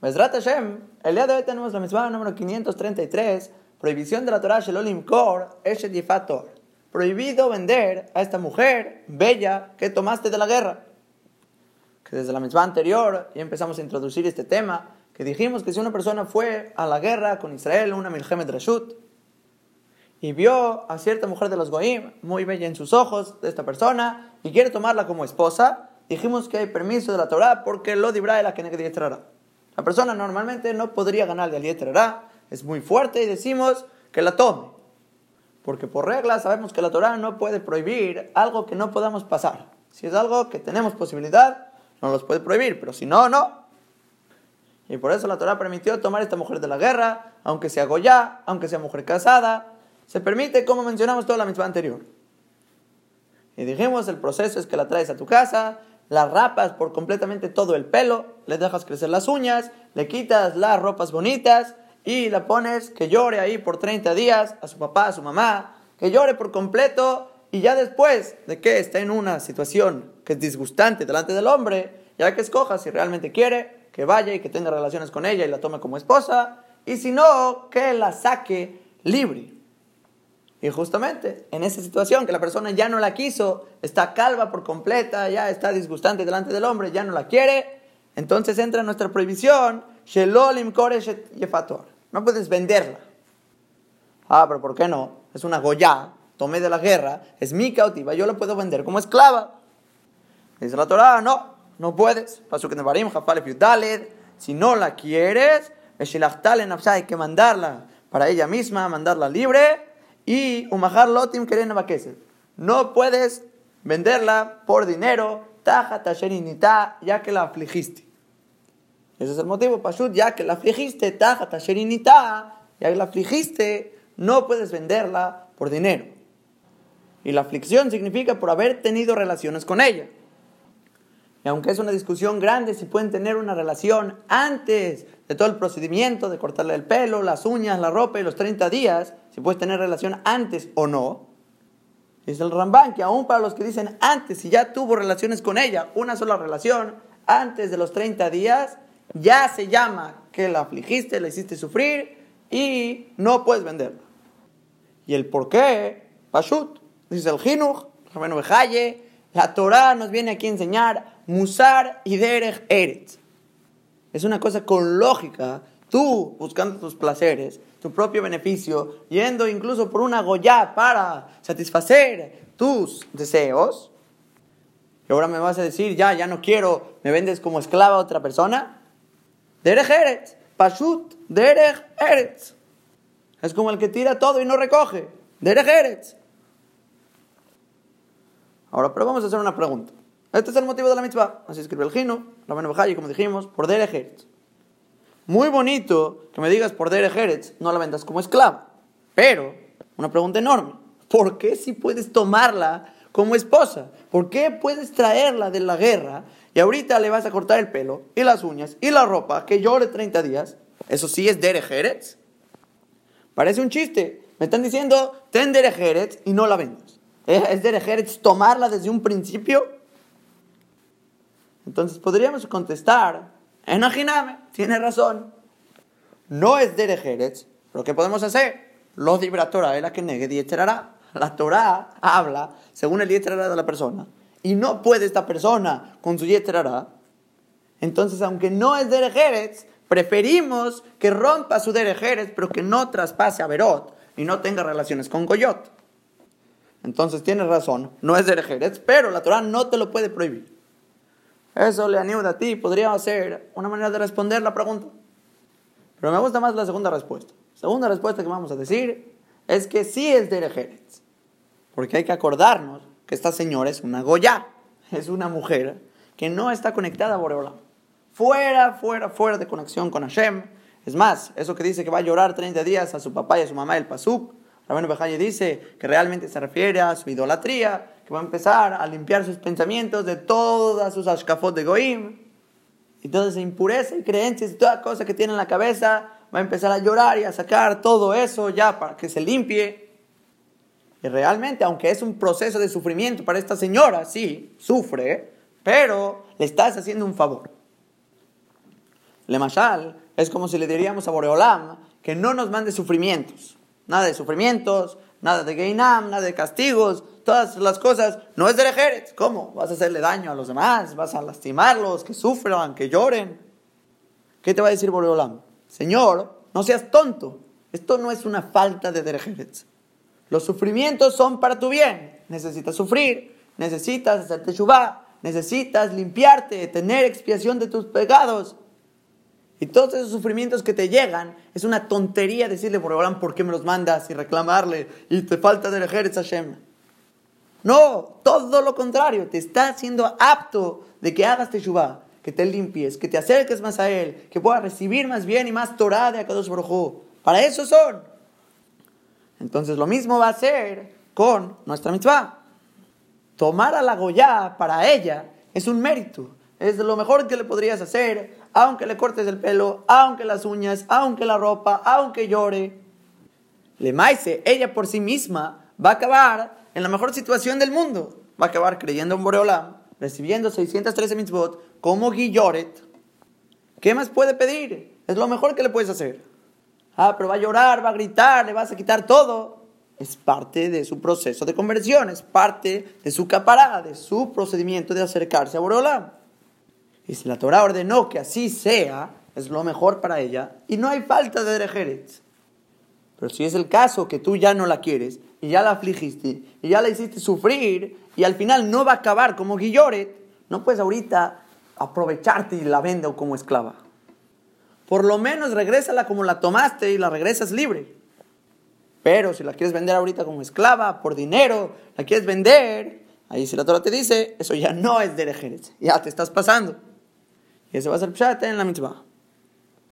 Mesrat Hashem, el día de hoy tenemos la misma número 533, prohibición de la Torah Shelolim Kor, Eshet. Prohibido vender a esta mujer bella que tomaste de la guerra. Que desde la misma anterior ya empezamos a introducir este tema, que dijimos que si una persona fue a la guerra con Israel, una Milhemet Rashut, y vio a cierta mujer de los Goim, muy bella en sus ojos de esta persona, y quiere tomarla como esposa, dijimos que hay permiso de la Torah porque lo dibra la que La persona normalmente no podría ganar de Alietrará, es muy fuerte y decimos que la tome. Porque por regla sabemos que la Torah no puede prohibir algo que no podamos pasar. Si es algo que tenemos posibilidad, no los puede prohibir, pero si no, no. Y por eso la Torah permitió tomar a esta mujer de la guerra, aunque sea Goya, aunque sea mujer casada, se permite, como mencionamos toda la misma anterior. Y dijimos, el proceso es que la traes a tu casa, la rapas por completamente todo el pelo, le dejas crecer las uñas, le quitas las ropas bonitas y la pones que llore ahí por 30 días a su papá, a su mamá, que llore por completo y ya después de que esté en una situación que es disgustante delante del hombre, ya que escoja si realmente quiere, que vaya y que tenga relaciones con ella y la tome como esposa, y si no, que la saque libre. Y justamente en esa situación que la persona ya no la quiso, está calva por completa, ya está disgustante delante del hombre, ya no la quiere, entonces entra nuestra prohibición, no puedes venderla. Ah, pero ¿por qué no? Es una goya, tomé de la guerra, es mi cautiva, yo la puedo vender como esclava. Dice la Torah, no, no puedes. Si no la quieres, hay que mandarla para ella misma, mandarla libre y Umahar Lotim Keren No puedes venderla por dinero, taja tasherinita, ya que la afligiste. Ese es el motivo, Pashut, ya que la afligiste, taja tasherinita, ya que la afligiste, no puedes venderla por dinero. Y la aflicción significa por haber tenido relaciones con ella. Y aunque es una discusión grande si pueden tener una relación antes de todo el procedimiento de cortarle el pelo, las uñas, la ropa y los 30 días, si puedes tener relación antes o no. Es el Ramban que aún para los que dicen antes, si ya tuvo relaciones con ella, una sola relación, antes de los 30 días, ya se llama que la afligiste, la hiciste sufrir y no puedes venderla. Y el por qué, Pashut, dice el Jinuch, la Torah nos viene aquí a enseñar Musar y Derech Eretz. Es una cosa con lógica, tú buscando tus placeres, tu propio beneficio, yendo incluso por una goya para satisfacer tus deseos. Y ahora me vas a decir, ya, ya no quiero, me vendes como esclava a otra persona. Derech Eretz, Pashut, Derech Eretz. Es como el que tira todo y no recoge. Derech Eretz. Ahora, pero vamos a hacer una pregunta. Este es el motivo de la mitzvah. Así escribe el Gino, la Bajayi, como dijimos, por Dere Muy bonito que me digas por Dere no la vendas como esclava. Pero, una pregunta enorme. ¿Por qué si puedes tomarla como esposa? ¿Por qué puedes traerla de la guerra y ahorita le vas a cortar el pelo y las uñas y la ropa que llore 30 días? Eso sí es Dere Parece un chiste. Me están diciendo, ten Dere y no la vendas. ¿Es Dere tomarla desde un principio? Entonces podríamos contestar, Enajiname, tiene razón. No es Derejeretz, pero ¿qué podemos hacer? Los libra Torah es la que negue Dieterara. La Torah habla según el Dieterara de la persona. Y no puede esta persona con su Dieterara. Entonces, aunque no es Derejeretz, preferimos que rompa su Derejeretz, pero que no traspase a Berot y no tenga relaciones con Goyot. Entonces tienes razón, no es Derejeretz, pero la Torah no te lo puede prohibir. Eso le ayuda a ti, podría ser una manera de responder la pregunta. Pero me gusta más la segunda respuesta. Segunda respuesta que vamos a decir es que sí es de Porque hay que acordarnos que esta señora es una Goya, es una mujer que no está conectada a Boreolam. Fuera, fuera, fuera de conexión con Hashem. Es más, eso que dice que va a llorar 30 días a su papá y a su mamá el Pasuk, Rabino Bejaye dice que realmente se refiere a su idolatría, que va a empezar a limpiar sus pensamientos de todas sus ashkafot de Goim, y toda esa impureza y creencias y toda cosa que tiene en la cabeza, va a empezar a llorar y a sacar todo eso ya para que se limpie. Y realmente, aunque es un proceso de sufrimiento para esta señora, sí, sufre, pero le estás haciendo un favor. Le mashal es como si le diríamos a Boreolam que no nos mande sufrimientos. Nada de sufrimientos, nada de Geinam, nada de castigos, todas las cosas. No es de Jerez. ¿Cómo? ¿Vas a hacerle daño a los demás? ¿Vas a lastimarlos? Que sufran, que lloren. ¿Qué te va a decir Boreolam? Señor, no seas tonto. Esto no es una falta de Derejeres. Los sufrimientos son para tu bien. Necesitas sufrir, necesitas hacerte shubá, necesitas limpiarte, tener expiación de tus pecados. Y todos esos sufrimientos que te llegan, es una tontería decirle por ¿por qué me los mandas? Y reclamarle, y te falta de Ejerez Hashem. No, todo lo contrario, te está haciendo apto de que hagas teshuvah, que te limpies, que te acerques más a Él, que puedas recibir más bien y más Torah de Akadosh Baruj Para eso son. Entonces lo mismo va a ser con nuestra mitzvah. Tomar a la Goya para ella es un mérito, es lo mejor que le podrías hacer aunque le cortes el pelo, aunque las uñas, aunque la ropa, aunque llore. Le maise, ella por sí misma va a acabar en la mejor situación del mundo. Va a acabar creyendo en Boreolam, recibiendo 613 mitzvot como Guilloret. ¿Qué más puede pedir? Es lo mejor que le puedes hacer. Ah, pero va a llorar, va a gritar, le vas a quitar todo. Es parte de su proceso de conversión, es parte de su caparada, de su procedimiento de acercarse a Boreolam. Y si la Torah ordenó que así sea, es lo mejor para ella y no hay falta de Derejeret. Pero si es el caso que tú ya no la quieres y ya la afligiste y ya la hiciste sufrir y al final no va a acabar como Guilloret, no puedes ahorita aprovecharte y la venda como esclava. Por lo menos regrésala como la tomaste y la regresas libre. Pero si la quieres vender ahorita como esclava, por dinero, la quieres vender, ahí si la Torah te dice, eso ya no es Derejeret, ya te estás pasando. Y ese va a ser pshat en la mitzvah.